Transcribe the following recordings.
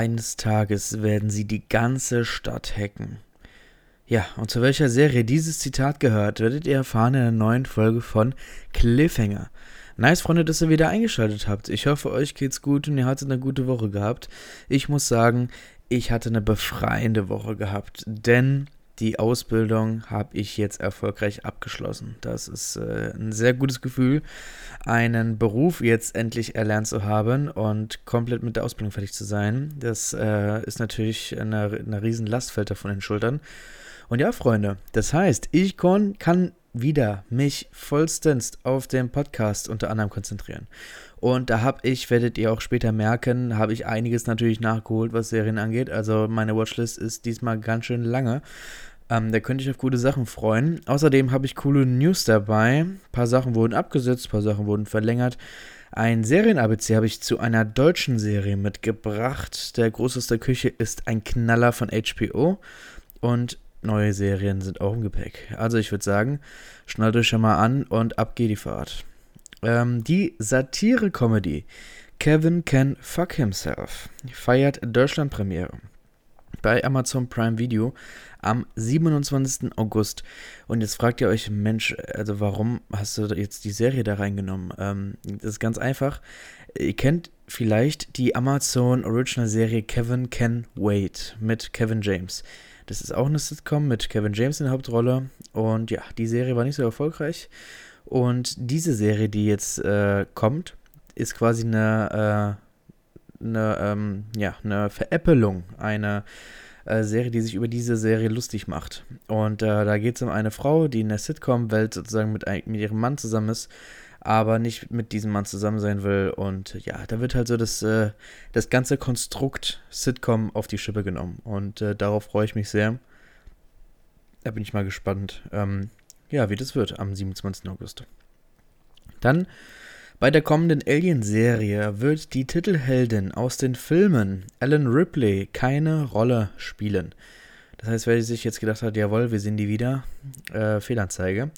eines Tages werden sie die ganze Stadt hacken. Ja, und zu welcher Serie dieses Zitat gehört, werdet ihr erfahren in der neuen Folge von Cliffhanger. Nice, Freunde, dass ihr wieder eingeschaltet habt. Ich hoffe, euch geht's gut und ihr hattet eine gute Woche gehabt. Ich muss sagen, ich hatte eine befreiende Woche gehabt, denn die Ausbildung habe ich jetzt erfolgreich abgeschlossen. Das ist äh, ein sehr gutes Gefühl, einen Beruf jetzt endlich erlernt zu haben und komplett mit der Ausbildung fertig zu sein. Das äh, ist natürlich eine, eine riesen Lastfelder von den Schultern. Und ja, Freunde, das heißt, ich kann wieder mich vollstens auf den Podcast unter anderem konzentrieren. Und da habe ich, werdet ihr auch später merken, habe ich einiges natürlich nachgeholt, was Serien angeht. Also meine Watchlist ist diesmal ganz schön lange. Ähm, da könnte ich auf gute Sachen freuen. Außerdem habe ich coole News dabei. Ein paar Sachen wurden abgesetzt, ein paar Sachen wurden verlängert. Ein Serien-ABC habe ich zu einer deutschen Serie mitgebracht. Der Groß aus der Küche ist ein Knaller von HBO. Und neue Serien sind auch im Gepäck. Also ich würde sagen, schnallt euch schon mal an und ab geht die Fahrt. Ähm, die Satire-Comedy Kevin Can Fuck Himself feiert Deutschland-Premiere bei Amazon Prime Video am 27. August. Und jetzt fragt ihr euch, Mensch, also warum hast du jetzt die Serie da reingenommen? Ähm, das ist ganz einfach. Ihr kennt vielleicht die Amazon Original Serie Kevin Can Wait mit Kevin James. Das ist auch eine Sitcom mit Kevin James in der Hauptrolle. Und ja, die Serie war nicht so erfolgreich. Und diese Serie, die jetzt äh, kommt, ist quasi eine, äh, eine, ähm, ja, eine Veräppelung einer äh, Serie, die sich über diese Serie lustig macht. Und äh, da geht es um eine Frau, die in der Sitcom-Welt sozusagen mit, mit ihrem Mann zusammen ist, aber nicht mit diesem Mann zusammen sein will. Und ja, da wird halt so das, äh, das ganze Konstrukt Sitcom auf die Schippe genommen. Und äh, darauf freue ich mich sehr. Da bin ich mal gespannt, ähm, ja, wie das wird am 27. August. Dann bei der kommenden Alien-Serie wird die Titelheldin aus den Filmen Ellen Ripley keine Rolle spielen. Das heißt, wer sich jetzt gedacht hat, jawohl, wir sehen die wieder, äh, Fehlanzeige.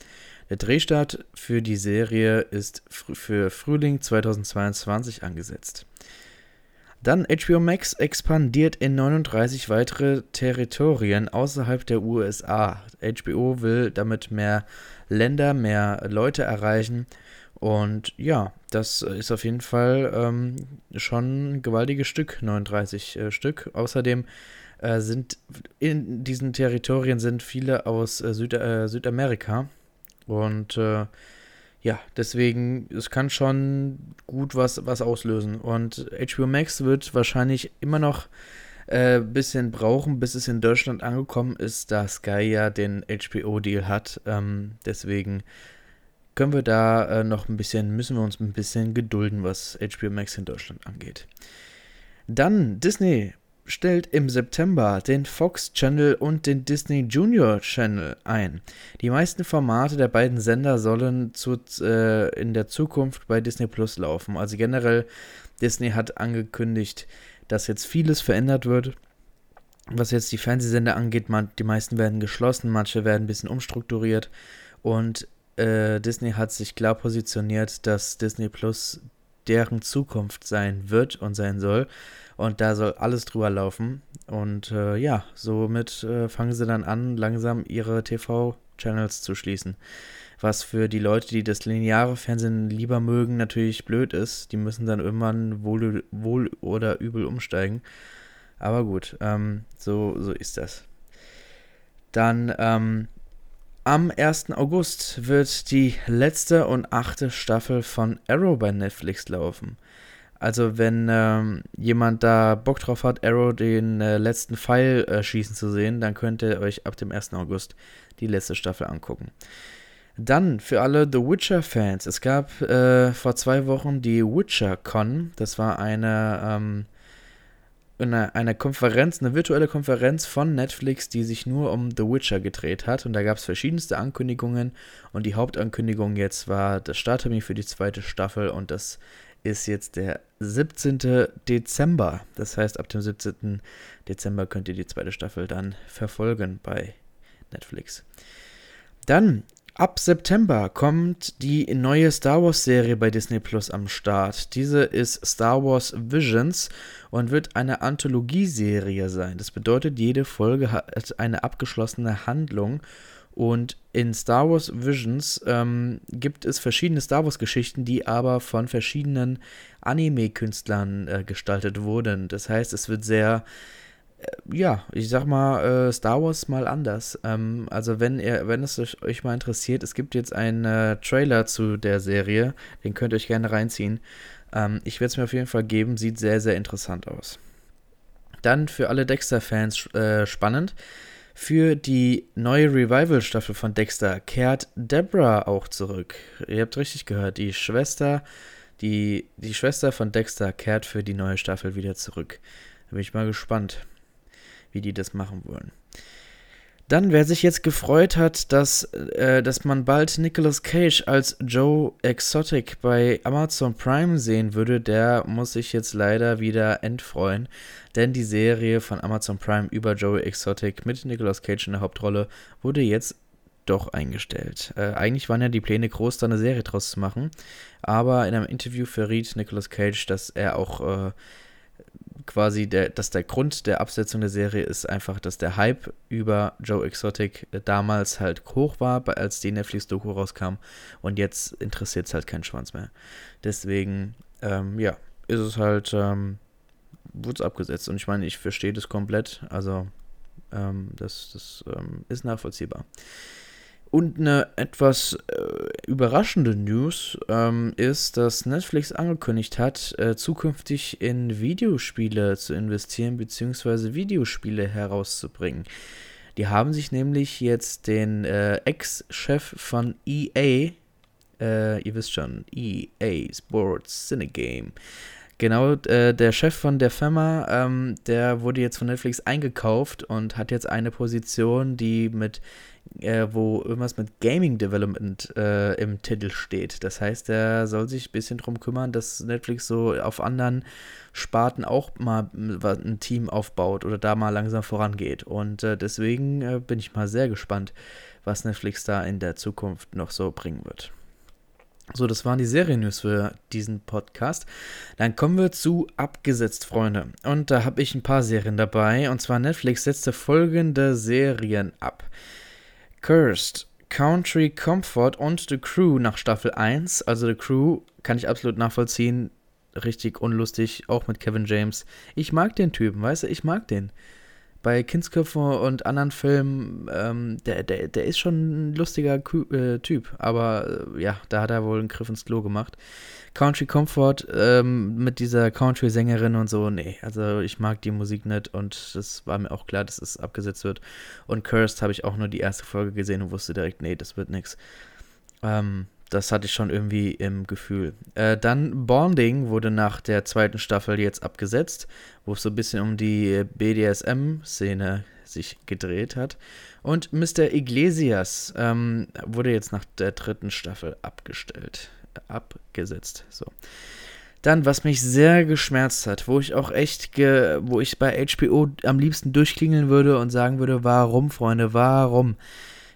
Der Drehstart für die Serie ist fr für Frühling 2022 angesetzt. Dann HBO Max expandiert in 39 weitere Territorien außerhalb der USA. HBO will damit mehr Länder, mehr Leute erreichen und ja, das ist auf jeden Fall ähm, schon ein gewaltiges Stück, 39 äh, Stück. Außerdem äh, sind in diesen Territorien sind viele aus äh, Süd äh, Südamerika. Und äh, ja, deswegen, es kann schon gut was, was auslösen. Und HBO Max wird wahrscheinlich immer noch ein äh, bisschen brauchen, bis es in Deutschland angekommen ist, da Sky ja den HBO-Deal hat. Ähm, deswegen können wir da äh, noch ein bisschen, müssen wir uns ein bisschen gedulden, was HBO Max in Deutschland angeht. Dann Disney stellt im September den Fox Channel und den Disney Junior Channel ein. Die meisten Formate der beiden Sender sollen zu, äh, in der Zukunft bei Disney Plus laufen. Also generell, Disney hat angekündigt, dass jetzt vieles verändert wird. Was jetzt die Fernsehsender angeht, man, die meisten werden geschlossen, manche werden ein bisschen umstrukturiert. Und äh, Disney hat sich klar positioniert, dass Disney Plus deren Zukunft sein wird und sein soll. Und da soll alles drüber laufen. Und äh, ja, somit äh, fangen sie dann an, langsam ihre TV-Channels zu schließen. Was für die Leute, die das lineare Fernsehen lieber mögen, natürlich blöd ist. Die müssen dann irgendwann wohl, wohl oder übel umsteigen. Aber gut, ähm, so, so ist das. Dann ähm, am 1. August wird die letzte und achte Staffel von Arrow bei Netflix laufen. Also wenn ähm, jemand da Bock drauf hat, Arrow den äh, letzten Pfeil äh, schießen zu sehen, dann könnt ihr euch ab dem 1. August die letzte Staffel angucken. Dann für alle The Witcher-Fans. Es gab äh, vor zwei Wochen die WitcherCon. Das war eine ähm, eine, eine Konferenz, eine virtuelle Konferenz von Netflix, die sich nur um The Witcher gedreht hat. Und da gab es verschiedenste Ankündigungen. Und die Hauptankündigung jetzt war das Starttermin für die zweite Staffel. Und das ist jetzt der 17. Dezember. Das heißt, ab dem 17. Dezember könnt ihr die zweite Staffel dann verfolgen bei Netflix. Dann Ab September kommt die neue Star Wars Serie bei Disney Plus am Start. Diese ist Star Wars Visions und wird eine Anthologieserie sein. Das bedeutet, jede Folge hat eine abgeschlossene Handlung. Und in Star Wars Visions ähm, gibt es verschiedene Star Wars-Geschichten, die aber von verschiedenen Anime-Künstlern äh, gestaltet wurden. Das heißt, es wird sehr ja, ich sag mal, äh, Star Wars mal anders. Ähm, also wenn ihr, wenn es euch mal interessiert, es gibt jetzt einen äh, Trailer zu der Serie, den könnt ihr euch gerne reinziehen. Ähm, ich werde es mir auf jeden Fall geben, sieht sehr, sehr interessant aus. Dann für alle Dexter-Fans äh, spannend. Für die neue Revival-Staffel von Dexter kehrt Deborah auch zurück. Ihr habt richtig gehört, die Schwester, die, die Schwester von Dexter kehrt für die neue Staffel wieder zurück. Da bin ich mal gespannt wie die das machen wollen. Dann, wer sich jetzt gefreut hat, dass, äh, dass man bald Nicolas Cage als Joe Exotic bei Amazon Prime sehen würde, der muss sich jetzt leider wieder entfreuen. Denn die Serie von Amazon Prime über Joe Exotic mit Nicolas Cage in der Hauptrolle wurde jetzt doch eingestellt. Äh, eigentlich waren ja die Pläne groß, da eine Serie draus zu machen. Aber in einem Interview verriet Nicolas Cage, dass er auch äh, quasi der, dass der Grund der Absetzung der Serie ist einfach, dass der Hype über Joe Exotic damals halt hoch war, als die Netflix-Doku rauskam und jetzt interessiert es halt keinen Schwanz mehr. Deswegen, ähm, ja, ist es halt, ähm, wurde es abgesetzt und ich meine, ich verstehe das komplett, also ähm, das, das ähm, ist nachvollziehbar. Und eine etwas äh, überraschende News ähm, ist, dass Netflix angekündigt hat, äh, zukünftig in Videospiele zu investieren bzw. Videospiele herauszubringen. Die haben sich nämlich jetzt den äh, Ex-Chef von EA, äh, ihr wisst schon, EA Sports Cinegame, Genau, äh, der Chef von der Firma, ähm, der wurde jetzt von Netflix eingekauft und hat jetzt eine Position, die mit äh, wo irgendwas mit Gaming Development äh, im Titel steht. Das heißt, er soll sich ein bisschen darum kümmern, dass Netflix so auf anderen Sparten auch mal ein Team aufbaut oder da mal langsam vorangeht. Und äh, deswegen äh, bin ich mal sehr gespannt, was Netflix da in der Zukunft noch so bringen wird. So, das waren die Serien-News für diesen Podcast. Dann kommen wir zu Abgesetzt, Freunde. Und da habe ich ein paar Serien dabei. Und zwar Netflix setzte folgende Serien ab. Cursed, Country Comfort und The Crew nach Staffel 1. Also The Crew kann ich absolut nachvollziehen. Richtig unlustig, auch mit Kevin James. Ich mag den Typen, weißt du, ich mag den. Bei Kindsköpfe und anderen Filmen, ähm, der, der, der ist schon ein lustiger äh, Typ. Aber äh, ja, da hat er wohl einen Griff ins Klo gemacht. Country Comfort ähm, mit dieser Country-Sängerin und so, nee, also ich mag die Musik nicht und das war mir auch klar, dass es abgesetzt wird. Und Cursed habe ich auch nur die erste Folge gesehen und wusste direkt, nee, das wird nichts. Ähm, das hatte ich schon irgendwie im Gefühl. Äh, dann Bonding wurde nach der zweiten Staffel jetzt abgesetzt, wo es so ein bisschen um die BDSM-Szene sich gedreht hat. Und Mr. Iglesias ähm, wurde jetzt nach der dritten Staffel abgestellt abgesetzt. So. Dann, was mich sehr geschmerzt hat, wo ich auch echt, wo ich bei HBO am liebsten durchklingeln würde und sagen würde, warum, Freunde, warum?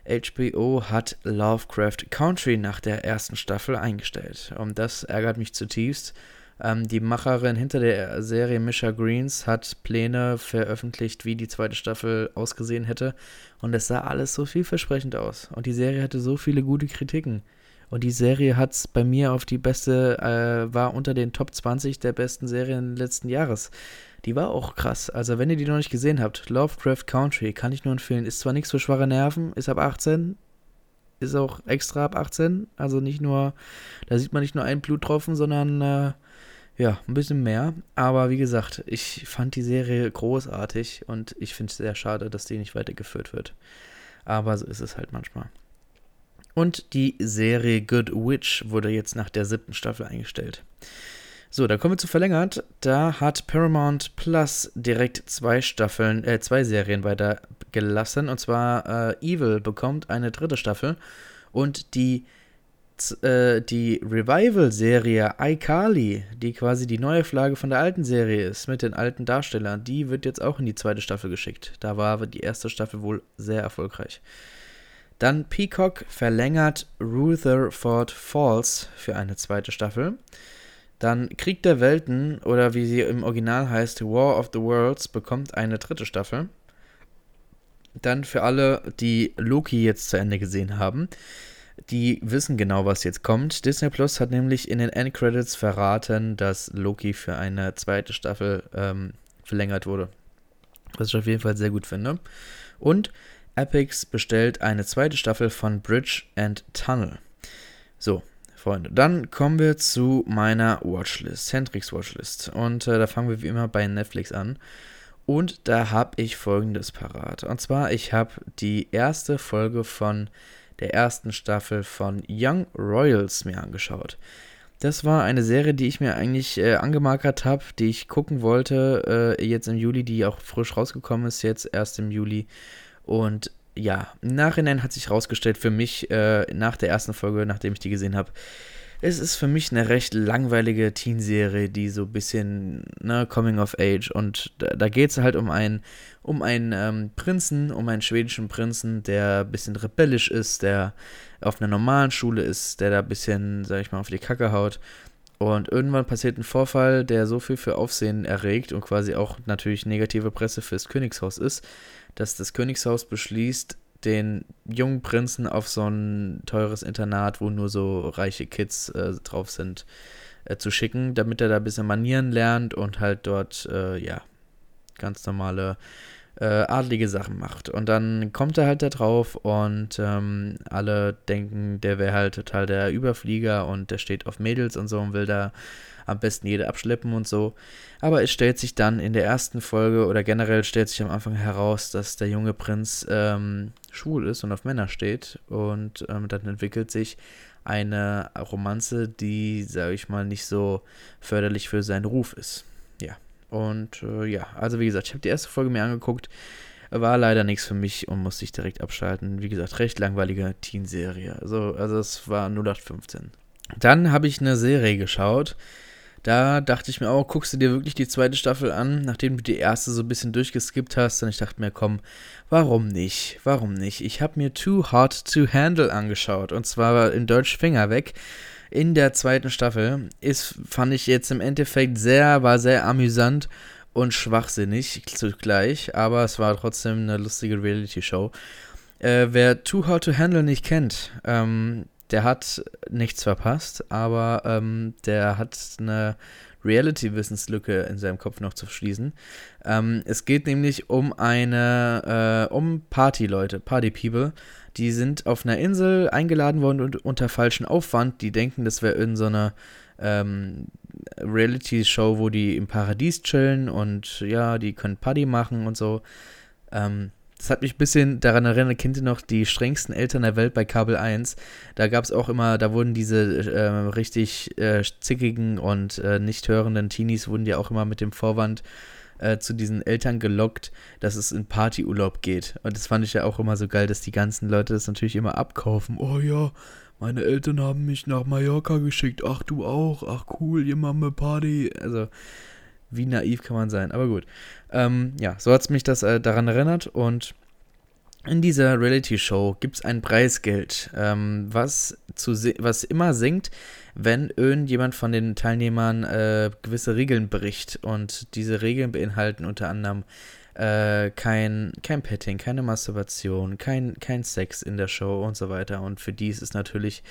HBO hat Lovecraft Country nach der ersten Staffel eingestellt. Und das ärgert mich zutiefst. Ähm, die Macherin hinter der Serie Misha Greens hat Pläne veröffentlicht, wie die zweite Staffel ausgesehen hätte. Und es sah alles so vielversprechend aus. Und die Serie hatte so viele gute Kritiken. Und die Serie hat es bei mir auf die beste, äh, war unter den Top 20 der besten Serien letzten Jahres. Die war auch krass. Also, wenn ihr die noch nicht gesehen habt, Lovecraft Country, kann ich nur empfehlen. Ist zwar nichts für schwache Nerven, ist ab 18, ist auch extra ab 18. Also nicht nur, da sieht man nicht nur einen Bluttropfen, sondern äh, ja, ein bisschen mehr. Aber wie gesagt, ich fand die Serie großartig und ich finde es sehr schade, dass die nicht weitergeführt wird. Aber so ist es halt manchmal. Und die Serie Good Witch wurde jetzt nach der siebten Staffel eingestellt. So, da kommen wir zu verlängert. Da hat Paramount Plus direkt zwei Staffeln, äh, zwei Serien weiter gelassen. Und zwar äh, Evil bekommt eine dritte Staffel und die äh, die Revival-Serie iCarly, die quasi die neue Flagge von der alten Serie ist, mit den alten Darstellern, die wird jetzt auch in die zweite Staffel geschickt. Da war die erste Staffel wohl sehr erfolgreich. Dann Peacock verlängert Rutherford Falls für eine zweite Staffel. Dann Krieg der Welten oder wie sie im Original heißt, War of the Worlds bekommt eine dritte Staffel. Dann für alle, die Loki jetzt zu Ende gesehen haben, die wissen genau, was jetzt kommt. Disney Plus hat nämlich in den Endcredits verraten, dass Loki für eine zweite Staffel ähm, verlängert wurde. Was ich auf jeden Fall sehr gut finde. Und Epix bestellt eine zweite Staffel von Bridge and Tunnel. So, Freunde, dann kommen wir zu meiner Watchlist, Hendrix Watchlist. Und äh, da fangen wir wie immer bei Netflix an. Und da habe ich folgendes parat. Und zwar, ich habe die erste Folge von der ersten Staffel von Young Royals mir angeschaut. Das war eine Serie, die ich mir eigentlich äh, angemarkert habe, die ich gucken wollte, äh, jetzt im Juli, die auch frisch rausgekommen ist, jetzt erst im Juli. Und ja, im Nachhinein hat sich herausgestellt für mich, äh, nach der ersten Folge, nachdem ich die gesehen habe, es ist für mich eine recht langweilige Teenserie, die so ein bisschen, ne, Coming of Age. Und da, da geht es halt um einen, um einen ähm, Prinzen, um einen schwedischen Prinzen, der ein bisschen rebellisch ist, der auf einer normalen Schule ist, der da ein bisschen, sag ich mal, auf die Kacke haut. Und irgendwann passiert ein Vorfall, der so viel für Aufsehen erregt und quasi auch natürlich negative Presse fürs Königshaus ist, dass das Königshaus beschließt, den jungen Prinzen auf so ein teures Internat, wo nur so reiche Kids äh, drauf sind, äh, zu schicken, damit er da ein bisschen Manieren lernt und halt dort, äh, ja, ganz normale äh, adlige Sachen macht. Und dann kommt er halt da drauf und ähm, alle denken, der wäre halt total der Überflieger und der steht auf Mädels und so und will da am besten jede abschleppen und so. Aber es stellt sich dann in der ersten Folge oder generell stellt sich am Anfang heraus, dass der junge Prinz ähm, schwul ist und auf Männer steht. Und ähm, dann entwickelt sich eine Romanze, die, sage ich mal, nicht so förderlich für seinen Ruf ist. Und äh, ja, also wie gesagt, ich habe die erste Folge mir angeguckt. War leider nichts für mich und musste ich direkt abschalten. Wie gesagt, recht langweilige Teen-Serie. Also, also es war 0815. Dann habe ich eine Serie geschaut, da dachte ich mir auch, guckst du dir wirklich die zweite Staffel an, nachdem du die erste so ein bisschen durchgeskippt hast. Und ich dachte mir, komm, warum nicht? Warum nicht? Ich habe mir Too Hot to Handle angeschaut. Und zwar in Deutsch Finger weg. In der zweiten Staffel. Ist, fand ich jetzt im Endeffekt sehr, war sehr amüsant und schwachsinnig zugleich. Aber es war trotzdem eine lustige Reality-Show. Äh, wer Too Hot to Handle nicht kennt, ähm, der hat nichts verpasst, aber ähm, der hat eine Reality-Wissenslücke in seinem Kopf noch zu schließen. Ähm, es geht nämlich um eine, äh, um Party-Leute, Party-People. Die sind auf einer Insel eingeladen worden und unter falschen Aufwand. Die denken, das wäre irgendeine so ähm, Reality-Show, wo die im Paradies chillen und ja, die können Party machen und so. Ähm, das hat mich ein bisschen daran erinnert, kennt ihr noch die strengsten Eltern der Welt bei Kabel 1? Da gab es auch immer, da wurden diese äh, richtig äh, zickigen und äh, nicht hörenden Teenies, wurden ja auch immer mit dem Vorwand äh, zu diesen Eltern gelockt, dass es in Partyurlaub geht. Und das fand ich ja auch immer so geil, dass die ganzen Leute das natürlich immer abkaufen. Oh ja, meine Eltern haben mich nach Mallorca geschickt. Ach, du auch. Ach, cool, ihr Mama Party. Also, wie naiv kann man sein? Aber gut. Ähm, ja, so hat es mich das äh, daran erinnert und in dieser Reality-Show gibt es ein Preisgeld, ähm, was, zu was immer sinkt, wenn irgendjemand von den Teilnehmern äh, gewisse Regeln bricht. Und diese Regeln beinhalten unter anderem äh, kein, kein Petting, keine Masturbation, kein, kein Sex in der Show und so weiter. Und für die ist es natürlich,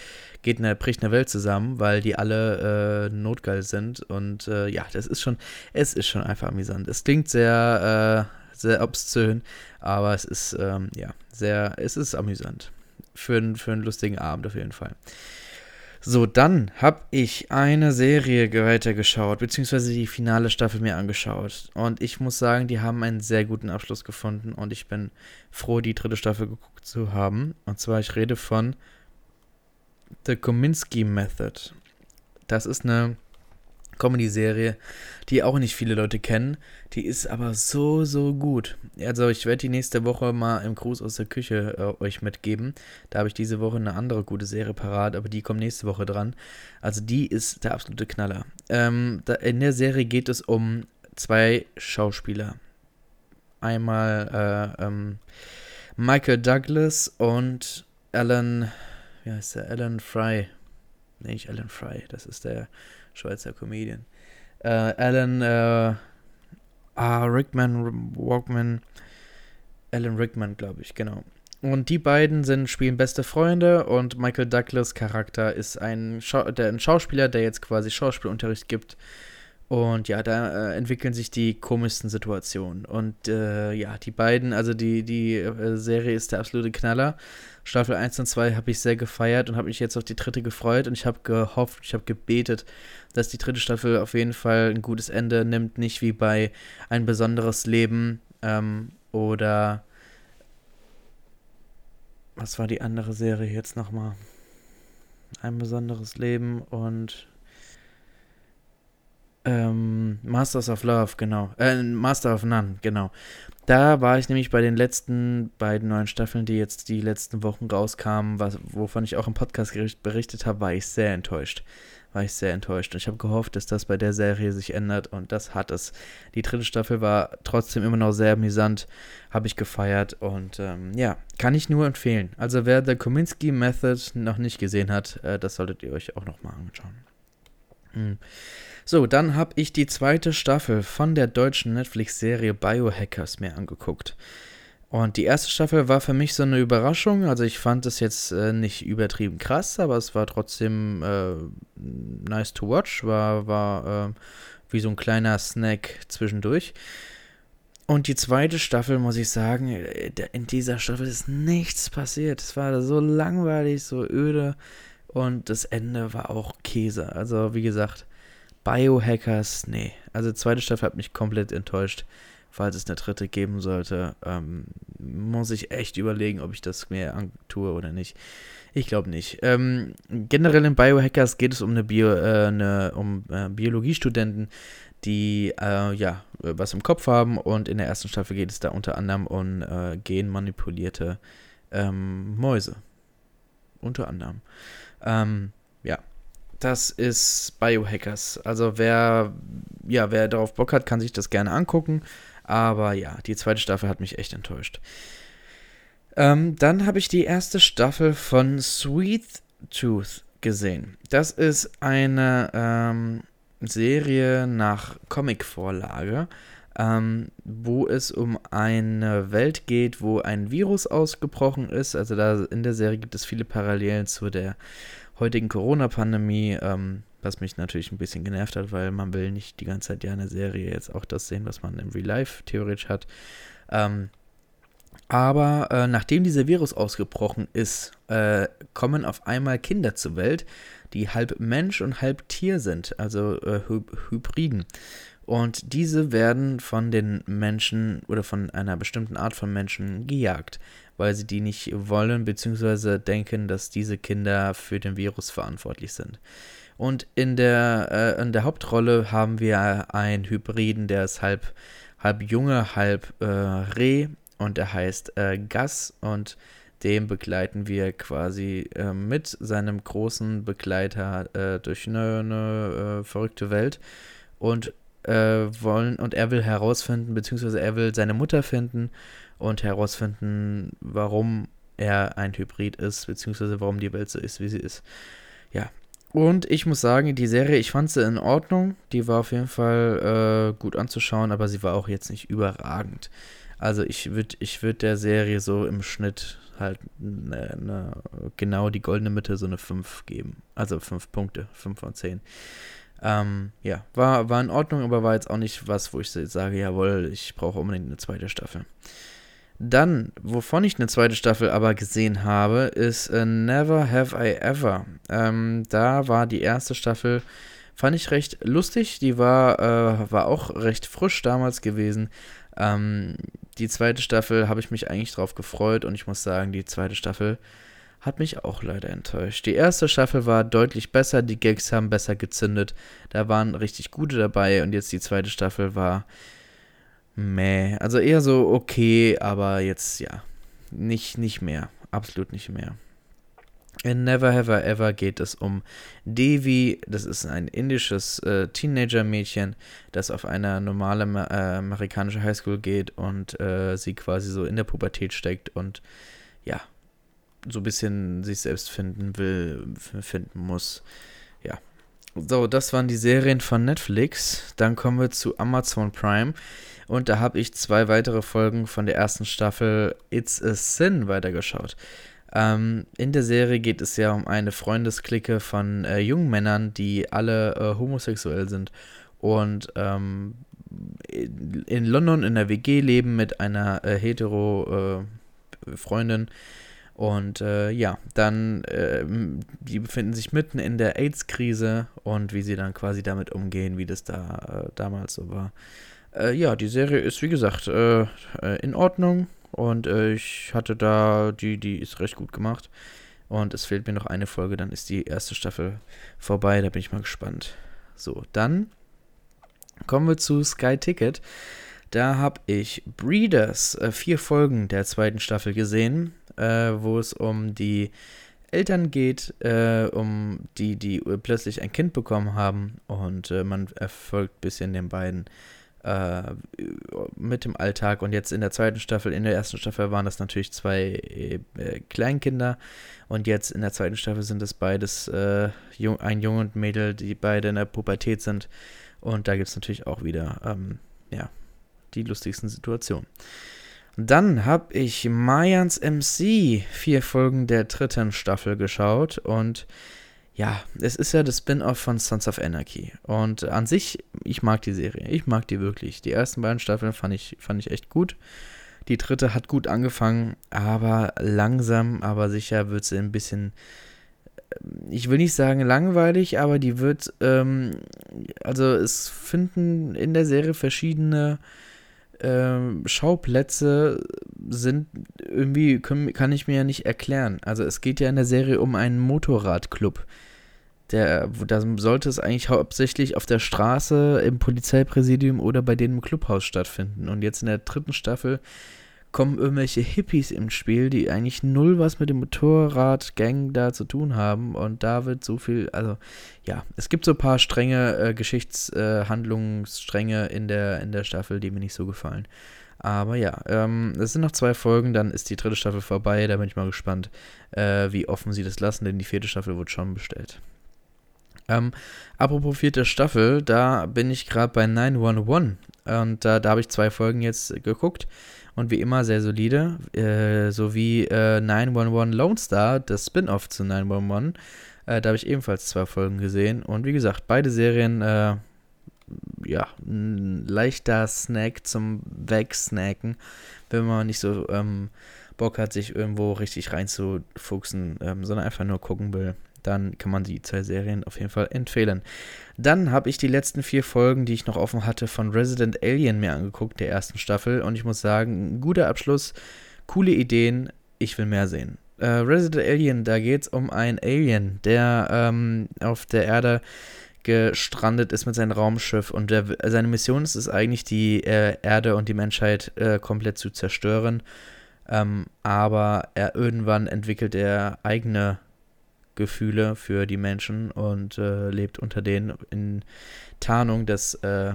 geht eine, bricht eine Welt zusammen, weil die alle äh, notgeil sind. Und äh, ja, das ist schon, es ist schon einfach amüsant. Es klingt sehr, äh, sehr obszön, aber es ist, ähm, ja, sehr, es ist amüsant. Für, für einen lustigen Abend auf jeden Fall. So, dann habe ich eine Serie weitergeschaut, beziehungsweise die finale Staffel mir angeschaut. Und ich muss sagen, die haben einen sehr guten Abschluss gefunden und ich bin froh, die dritte Staffel geguckt zu haben. Und zwar, ich rede von The Kominsky Method. Das ist eine Comedy-Serie, die auch nicht viele Leute kennen. Die ist aber so, so gut. Also ich werde die nächste Woche mal im Gruß aus der Küche äh, euch mitgeben. Da habe ich diese Woche eine andere gute Serie parat, aber die kommt nächste Woche dran. Also die ist der absolute Knaller. Ähm, da, in der Serie geht es um zwei Schauspieler. Einmal äh, ähm, Michael Douglas und Alan, wie heißt der? Alan Fry. Nee, nicht Alan Fry, das ist der Schweizer Comedian. Äh, Alan, äh, ah, Rickman, Walkman, Alan Rickman, glaube ich, genau. Und die beiden sind, spielen beste Freunde und Michael Douglas Charakter ist ein, Schau der, ein Schauspieler, der jetzt quasi Schauspielunterricht gibt. Und ja, da äh, entwickeln sich die komischsten Situationen. Und äh, ja, die beiden, also die, die äh, Serie ist der absolute Knaller. Staffel 1 und 2 habe ich sehr gefeiert und habe mich jetzt auf die dritte gefreut. Und ich habe gehofft, ich habe gebetet, dass die dritte Staffel auf jeden Fall ein gutes Ende nimmt. Nicht wie bei Ein besonderes Leben ähm, oder was war die andere Serie jetzt nochmal? Ein besonderes Leben und ähm, Masters of Love, genau. Äh, Master of None, genau. Da war ich nämlich bei den letzten beiden neuen Staffeln, die jetzt die letzten Wochen rauskamen, was, wovon ich auch im Podcast berichtet habe, war ich sehr enttäuscht war ich sehr enttäuscht. Und ich habe gehofft, dass das bei der Serie sich ändert und das hat es. Die dritte Staffel war trotzdem immer noch sehr amüsant, habe ich gefeiert und ähm, ja, kann ich nur empfehlen. Also wer The Kominsky Method noch nicht gesehen hat, äh, das solltet ihr euch auch nochmal anschauen. Hm. So, dann habe ich die zweite Staffel von der deutschen Netflix-Serie Biohackers mir angeguckt. Und die erste Staffel war für mich so eine Überraschung. Also ich fand es jetzt äh, nicht übertrieben krass, aber es war trotzdem äh, nice to watch. War, war äh, wie so ein kleiner Snack zwischendurch. Und die zweite Staffel, muss ich sagen, äh, in dieser Staffel ist nichts passiert. Es war so langweilig, so öde. Und das Ende war auch Käse. Also wie gesagt, Biohackers, nee. Also zweite Staffel hat mich komplett enttäuscht falls es eine dritte geben sollte, ähm, muss ich echt überlegen, ob ich das mir antue oder nicht. Ich glaube nicht. Ähm, generell in Biohackers geht es um eine, Bio, äh, eine um äh, Biologiestudenten, die äh, ja was im Kopf haben und in der ersten Staffel geht es da unter anderem um äh, genmanipulierte ähm, Mäuse. Unter anderem. Ähm, das ist Biohackers. Also wer ja, wer darauf Bock hat, kann sich das gerne angucken. Aber ja, die zweite Staffel hat mich echt enttäuscht. Ähm, dann habe ich die erste Staffel von Sweet Tooth gesehen. Das ist eine ähm, Serie nach Comicvorlage, ähm, wo es um eine Welt geht, wo ein Virus ausgebrochen ist. Also da in der Serie gibt es viele Parallelen zu der heutigen Corona-Pandemie. Ähm, was mich natürlich ein bisschen genervt hat, weil man will nicht die ganze Zeit ja in der Serie jetzt auch das sehen, was man im Real Life theoretisch hat. Ähm, aber äh, nachdem dieser Virus ausgebrochen ist, äh, kommen auf einmal Kinder zur Welt, die halb Mensch und halb Tier sind, also äh, Hy Hybriden. Und diese werden von den Menschen oder von einer bestimmten Art von Menschen gejagt, weil sie die nicht wollen, beziehungsweise denken, dass diese Kinder für den Virus verantwortlich sind. Und in der, äh, in der Hauptrolle haben wir einen Hybriden, der ist halb, halb Junge, halb äh, Reh und er heißt äh, Gas und dem begleiten wir quasi äh, mit seinem großen Begleiter äh, durch eine, eine äh, verrückte Welt und äh, wollen und er will herausfinden, beziehungsweise er will seine Mutter finden und herausfinden, warum er ein Hybrid ist, beziehungsweise warum die Welt so ist, wie sie ist. Ja, und ich muss sagen, die Serie, ich fand sie in Ordnung. Die war auf jeden Fall äh, gut anzuschauen, aber sie war auch jetzt nicht überragend. Also ich würde ich würd der Serie so im Schnitt halt ne, ne, genau die goldene Mitte so eine 5 geben. Also 5 Punkte, 5 von 10. Ähm, ja, war, war in Ordnung, aber war jetzt auch nicht was, wo ich sage, jawohl, ich brauche unbedingt eine zweite Staffel. Dann, wovon ich eine zweite Staffel aber gesehen habe, ist äh, Never Have I Ever. Ähm, da war die erste Staffel, fand ich recht lustig. Die war, äh, war auch recht frisch damals gewesen. Ähm, die zweite Staffel habe ich mich eigentlich drauf gefreut und ich muss sagen, die zweite Staffel hat mich auch leider enttäuscht. Die erste Staffel war deutlich besser, die Gags haben besser gezündet, da waren richtig gute dabei und jetzt die zweite Staffel war Meh. Also eher so okay, aber jetzt ja. Nicht, nicht mehr. Absolut nicht mehr. In Never Have I Ever geht es um Devi. Das ist ein indisches äh, Teenager-Mädchen, das auf eine normale äh, amerikanische Highschool geht und äh, sie quasi so in der Pubertät steckt und ja, so ein bisschen sich selbst finden will, finden muss. Ja. So, das waren die Serien von Netflix. Dann kommen wir zu Amazon Prime. Und da habe ich zwei weitere Folgen von der ersten Staffel It's a Sin weitergeschaut. Ähm, in der Serie geht es ja um eine Freundesklicke von äh, jungen Männern, die alle äh, homosexuell sind und ähm, in London in der WG leben mit einer äh, hetero äh, Freundin. Und äh, ja, dann, äh, die befinden sich mitten in der AIDS-Krise und wie sie dann quasi damit umgehen, wie das da damals so war. Ja, die Serie ist, wie gesagt, in Ordnung und äh, ich hatte da, die, die ist recht gut gemacht. Und es fehlt mir noch eine Folge, dann ist die erste Staffel vorbei. Da bin ich mal gespannt. So, dann kommen wir zu Sky Ticket. Da habe ich Breeders, äh, vier Folgen der zweiten Staffel gesehen, äh, wo es um die Eltern geht, äh, um die, die plötzlich ein Kind bekommen haben. Und äh, man erfolgt ein bisschen den beiden äh, mit dem Alltag. Und jetzt in der zweiten Staffel, in der ersten Staffel waren das natürlich zwei äh, Kleinkinder. Und jetzt in der zweiten Staffel sind es beides äh, jung, ein Junge und Mädel, die beide in der Pubertät sind. Und da gibt es natürlich auch wieder ähm, ja, die lustigsten Situationen. Dann habe ich Mayans MC vier Folgen der dritten Staffel geschaut und ja, es ist ja das Spin-off von Sons of Anarchy. Und an sich, ich mag die Serie. Ich mag die wirklich. Die ersten beiden Staffeln fand ich, fand ich echt gut. Die dritte hat gut angefangen, aber langsam, aber sicher wird sie ein bisschen, äh, ich will nicht sagen langweilig, aber die wird, ähm, also es finden in der Serie verschiedene ähm, Schauplätze sind irgendwie, können, kann ich mir ja nicht erklären. Also es geht ja in der Serie um einen Motorradclub. Der, da sollte es eigentlich hauptsächlich auf der Straße, im Polizeipräsidium oder bei denen im Clubhaus stattfinden. Und jetzt in der dritten Staffel kommen irgendwelche Hippies im Spiel, die eigentlich null was mit dem Motorradgang da zu tun haben. Und da wird so viel, also ja, es gibt so ein paar strenge äh, Geschichtshandlungsstränge äh, in, der, in der Staffel, die mir nicht so gefallen. Aber ja, ähm, es sind noch zwei Folgen, dann ist die dritte Staffel vorbei. Da bin ich mal gespannt, äh, wie offen sie das lassen, denn die vierte Staffel wird schon bestellt. Ähm, apropos vierte Staffel, da bin ich gerade bei 911 und äh, da habe ich zwei Folgen jetzt geguckt und wie immer sehr solide, äh, sowie äh, 911 Lone Star, das Spin-off zu 911. Äh, da habe ich ebenfalls zwei Folgen gesehen und wie gesagt, beide Serien, äh, ja, ein leichter Snack zum Wegsnacken, wenn man nicht so ähm, Bock hat, sich irgendwo richtig reinzufuchsen, ähm, sondern einfach nur gucken will dann kann man die zwei Serien auf jeden Fall empfehlen. Dann habe ich die letzten vier Folgen, die ich noch offen hatte, von Resident Alien mir angeguckt, der ersten Staffel. Und ich muss sagen, guter Abschluss, coole Ideen, ich will mehr sehen. Äh, Resident Alien, da geht es um einen Alien, der ähm, auf der Erde gestrandet ist mit seinem Raumschiff und der, seine Mission ist es eigentlich, die äh, Erde und die Menschheit äh, komplett zu zerstören. Ähm, aber er irgendwann entwickelt er eigene Gefühle für die Menschen und äh, lebt unter denen in Tarnung des äh,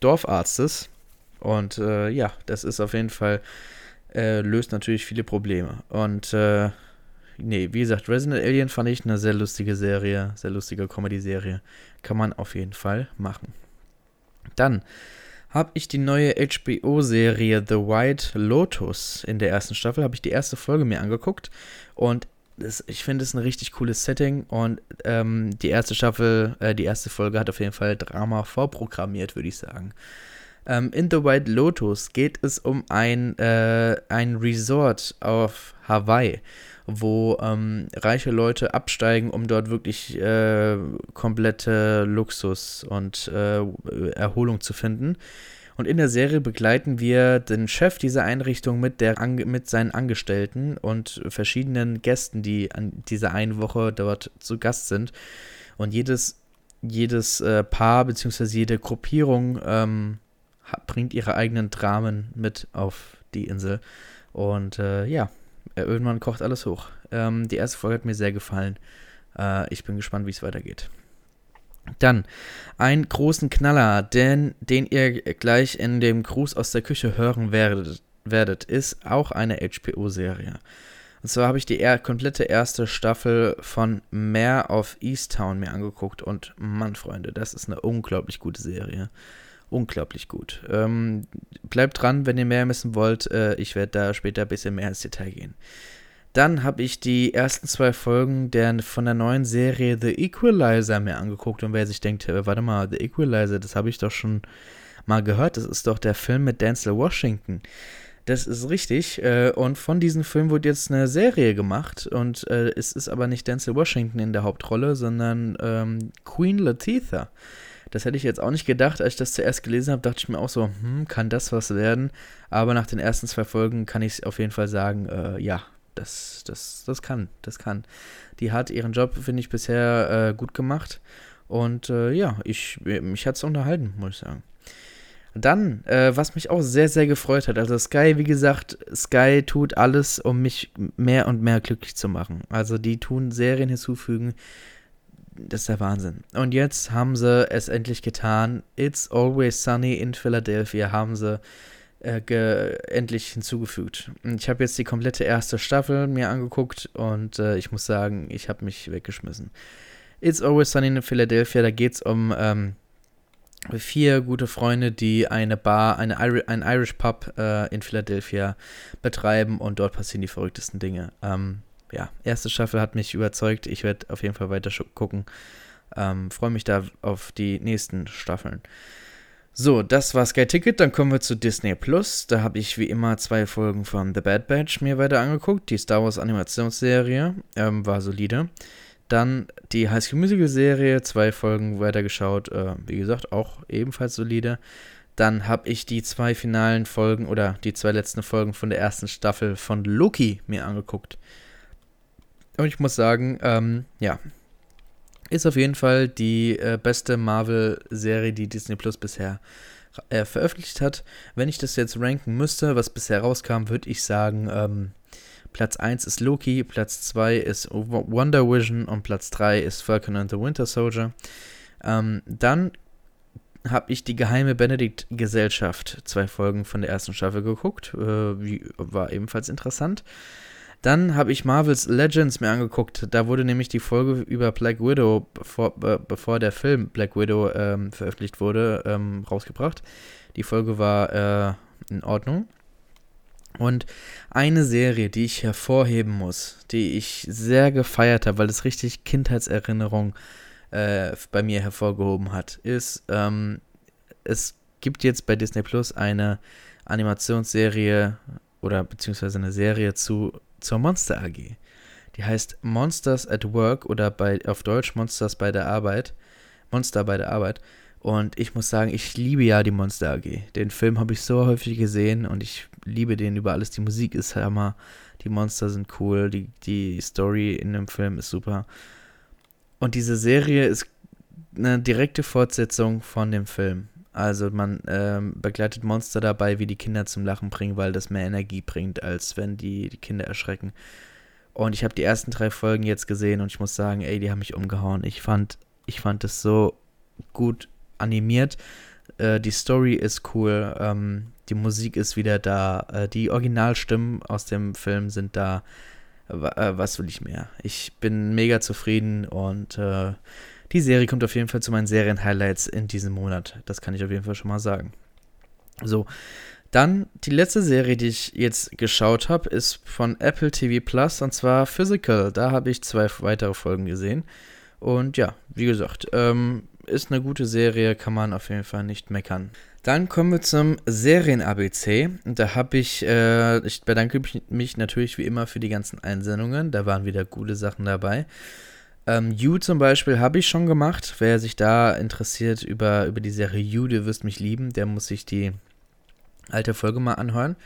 Dorfarztes. Und äh, ja, das ist auf jeden Fall, äh, löst natürlich viele Probleme. Und äh, nee, wie gesagt, Resident Alien fand ich eine sehr lustige Serie, sehr lustige Comedy-Serie. Kann man auf jeden Fall machen. Dann habe ich die neue HBO-Serie The White Lotus in der ersten Staffel, habe ich die erste Folge mir angeguckt und das, ich finde es ein richtig cooles Setting und ähm, die erste Staffel, äh, die erste Folge hat auf jeden Fall Drama vorprogrammiert, würde ich sagen. Ähm, in The White Lotus geht es um ein, äh, ein Resort auf Hawaii, wo ähm, reiche Leute absteigen, um dort wirklich äh, komplette Luxus und äh, Erholung zu finden. Und in der Serie begleiten wir den Chef dieser Einrichtung mit, der, mit seinen Angestellten und verschiedenen Gästen, die an dieser einen Woche dort zu Gast sind. Und jedes, jedes äh, Paar bzw. jede Gruppierung ähm, bringt ihre eigenen Dramen mit auf die Insel. Und äh, ja, irgendwann kocht alles hoch. Ähm, die erste Folge hat mir sehr gefallen. Äh, ich bin gespannt, wie es weitergeht. Dann einen großen Knaller, denn, den ihr gleich in dem Gruß aus der Küche hören werdet, werdet ist auch eine HBO-Serie. Und zwar habe ich die er komplette erste Staffel von Mare of Easttown mir angeguckt. Und Mann, Freunde, das ist eine unglaublich gute Serie. Unglaublich gut. Ähm, bleibt dran, wenn ihr mehr wissen wollt. Äh, ich werde da später ein bisschen mehr ins Detail gehen. Dann habe ich die ersten zwei Folgen der, von der neuen Serie The Equalizer mir angeguckt. Und wer sich denkt, warte mal, The Equalizer, das habe ich doch schon mal gehört. Das ist doch der Film mit Denzel Washington. Das ist richtig. Äh, und von diesem Film wurde jetzt eine Serie gemacht. Und äh, es ist aber nicht Denzel Washington in der Hauptrolle, sondern ähm, Queen Latifah. Das hätte ich jetzt auch nicht gedacht. Als ich das zuerst gelesen habe, dachte ich mir auch so, hm, kann das was werden? Aber nach den ersten zwei Folgen kann ich auf jeden Fall sagen, äh, ja, das, das, das kann, das kann. Die hat ihren Job, finde ich, bisher äh, gut gemacht. Und äh, ja, ich, mich hat es unterhalten, muss ich sagen. Dann, äh, was mich auch sehr, sehr gefreut hat, also Sky, wie gesagt, Sky tut alles, um mich mehr und mehr glücklich zu machen. Also die tun Serien hinzufügen, das ist der Wahnsinn. Und jetzt haben sie es endlich getan. It's Always Sunny in Philadelphia haben sie äh, endlich hinzugefügt. Ich habe jetzt die komplette erste Staffel mir angeguckt und äh, ich muss sagen, ich habe mich weggeschmissen. It's Always Sunny in Philadelphia, da geht es um ähm, vier gute Freunde, die eine Bar, eine Irish, ein Irish Pub äh, in Philadelphia betreiben und dort passieren die verrücktesten Dinge. Ähm, ja, erste Staffel hat mich überzeugt. Ich werde auf jeden Fall weiter gucken. Ähm, Freue mich da auf die nächsten Staffeln. So, das war Sky Ticket. Dann kommen wir zu Disney Plus. Da habe ich wie immer zwei Folgen von The Bad Batch mir weiter angeguckt. Die Star Wars Animationsserie ähm, war solide. Dann die High School Musical Serie, zwei Folgen weitergeschaut. Äh, wie gesagt, auch ebenfalls solide. Dann habe ich die zwei finalen Folgen oder die zwei letzten Folgen von der ersten Staffel von Loki mir angeguckt. Und ich muss sagen, ähm, ja, ist auf jeden Fall die äh, beste Marvel-Serie, die Disney Plus bisher äh, veröffentlicht hat. Wenn ich das jetzt ranken müsste, was bisher rauskam, würde ich sagen, ähm, Platz 1 ist Loki, Platz 2 ist Wonder Vision und Platz 3 ist Falcon and the Winter Soldier. Ähm, dann habe ich die geheime Benedikt-Gesellschaft, zwei Folgen von der ersten Staffel geguckt. Äh, war ebenfalls interessant. Dann habe ich Marvel's Legends mir angeguckt. Da wurde nämlich die Folge über Black Widow, bevor, bevor der Film Black Widow ähm, veröffentlicht wurde, ähm, rausgebracht. Die Folge war äh, in Ordnung. Und eine Serie, die ich hervorheben muss, die ich sehr gefeiert habe, weil es richtig Kindheitserinnerung äh, bei mir hervorgehoben hat, ist, ähm, es gibt jetzt bei Disney Plus eine Animationsserie oder beziehungsweise eine Serie zu zur Monster AG. Die heißt Monsters at Work oder bei, auf Deutsch Monsters bei der Arbeit. Monster bei der Arbeit. Und ich muss sagen, ich liebe ja die Monster AG. Den Film habe ich so häufig gesehen und ich liebe den über alles. Die Musik ist hammer, die Monster sind cool, die, die Story in dem Film ist super. Und diese Serie ist eine direkte Fortsetzung von dem Film. Also man ähm, begleitet Monster dabei, wie die Kinder zum Lachen bringen, weil das mehr Energie bringt, als wenn die, die Kinder erschrecken. Und ich habe die ersten drei Folgen jetzt gesehen und ich muss sagen, ey, die haben mich umgehauen. Ich fand, ich fand das so gut animiert. Äh, die Story ist cool, ähm, die Musik ist wieder da, äh, die Originalstimmen aus dem Film sind da. Äh, was will ich mehr? Ich bin mega zufrieden und äh, die Serie kommt auf jeden Fall zu meinen Serien-Highlights in diesem Monat. Das kann ich auf jeden Fall schon mal sagen. So, dann die letzte Serie, die ich jetzt geschaut habe, ist von Apple TV Plus und zwar Physical. Da habe ich zwei weitere Folgen gesehen. Und ja, wie gesagt, ähm, ist eine gute Serie, kann man auf jeden Fall nicht meckern. Dann kommen wir zum Serien-ABC. Da habe ich, äh, ich bedanke mich natürlich wie immer für die ganzen Einsendungen. Da waren wieder gute Sachen dabei. Ähm, You zum Beispiel habe ich schon gemacht. Wer sich da interessiert über, über die Serie You, du wirst mich lieben, der muss sich die alte Folge mal anhören.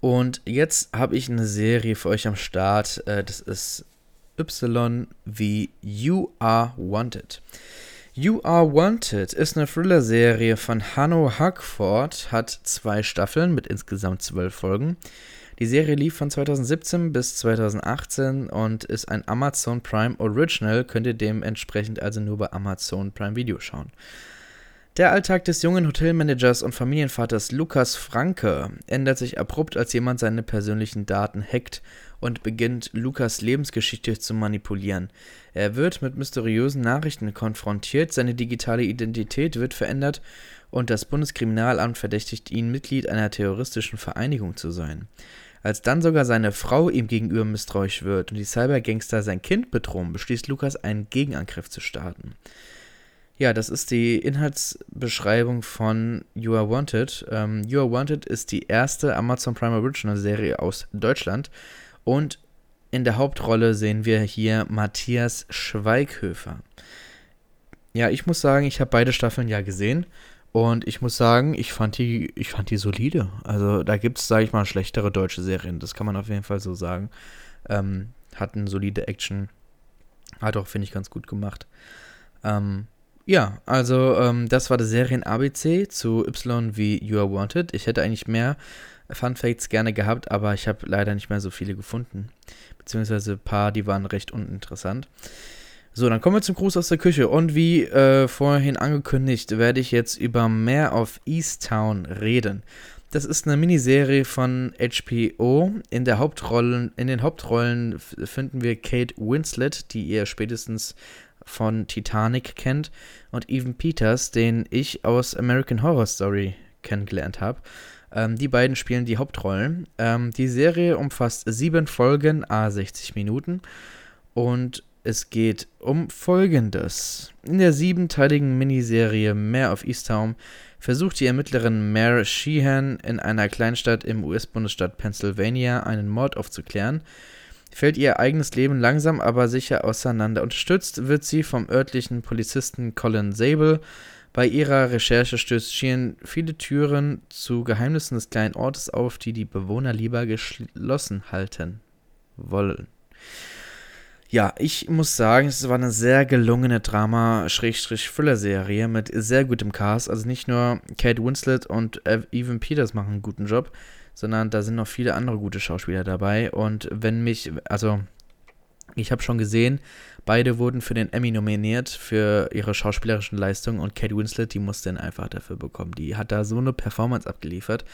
Und jetzt habe ich eine Serie für euch am Start. Äh, das ist Y wie You Are Wanted. You Are Wanted ist eine Thriller-Serie von Hanno Hackford, hat zwei Staffeln mit insgesamt zwölf Folgen. Die Serie lief von 2017 bis 2018 und ist ein Amazon Prime Original, könnt ihr dementsprechend also nur bei Amazon Prime Video schauen. Der Alltag des jungen Hotelmanagers und Familienvaters Lukas Franke ändert sich abrupt, als jemand seine persönlichen Daten hackt und beginnt, Lukas Lebensgeschichte zu manipulieren. Er wird mit mysteriösen Nachrichten konfrontiert, seine digitale Identität wird verändert und das Bundeskriminalamt verdächtigt ihn, Mitglied einer terroristischen Vereinigung zu sein. Als dann sogar seine Frau ihm gegenüber misstrauisch wird und die Cybergangster sein Kind bedrohen, beschließt Lukas, einen Gegenangriff zu starten. Ja, das ist die Inhaltsbeschreibung von You Are Wanted. Ähm, you Are Wanted ist die erste Amazon Prime Original Serie aus Deutschland und in der Hauptrolle sehen wir hier Matthias Schweighöfer. Ja, ich muss sagen, ich habe beide Staffeln ja gesehen und ich muss sagen, ich fand die, ich fand die solide. Also da gibt es, sage ich mal, schlechtere deutsche Serien. Das kann man auf jeden Fall so sagen. Ähm, hatten solide Action. Hat auch, finde ich, ganz gut gemacht. Ähm, ja, also ähm, das war der Serien-ABC zu Y wie You Are Wanted. Ich hätte eigentlich mehr Fun Facts gerne gehabt, aber ich habe leider nicht mehr so viele gefunden. Beziehungsweise ein paar, die waren recht uninteressant. So, dann kommen wir zum Gruß aus der Küche. Und wie äh, vorhin angekündigt, werde ich jetzt über mehr of Easttown reden. Das ist eine Miniserie von HBO. In, der Hauptrollen, in den Hauptrollen finden wir Kate Winslet, die ihr spätestens von Titanic kennt, und Evan Peters, den ich aus American Horror Story kennengelernt habe. Ähm, die beiden spielen die Hauptrollen. Ähm, die Serie umfasst sieben Folgen, a 60 Minuten. Und es geht um Folgendes. In der siebenteiligen Miniserie Mare of Easttown versucht die Ermittlerin Mare Sheehan in einer Kleinstadt im US-Bundesstaat Pennsylvania einen Mord aufzuklären fällt ihr eigenes Leben langsam aber sicher auseinander. Unterstützt wird sie vom örtlichen Polizisten Colin Sable. Bei ihrer Recherche stößt Sheehan viele Türen zu Geheimnissen des kleinen Ortes auf, die die Bewohner lieber geschlossen halten wollen. Ja, ich muss sagen, es war eine sehr gelungene Drama-Thriller-Serie mit sehr gutem Cast. Also nicht nur Kate Winslet und Evan Peters machen einen guten Job, sondern da sind noch viele andere gute Schauspieler dabei. Und wenn mich, also ich habe schon gesehen, beide wurden für den Emmy nominiert für ihre schauspielerischen Leistungen und Kate Winslet, die musste dann einfach dafür bekommen. Die hat da so eine Performance abgeliefert.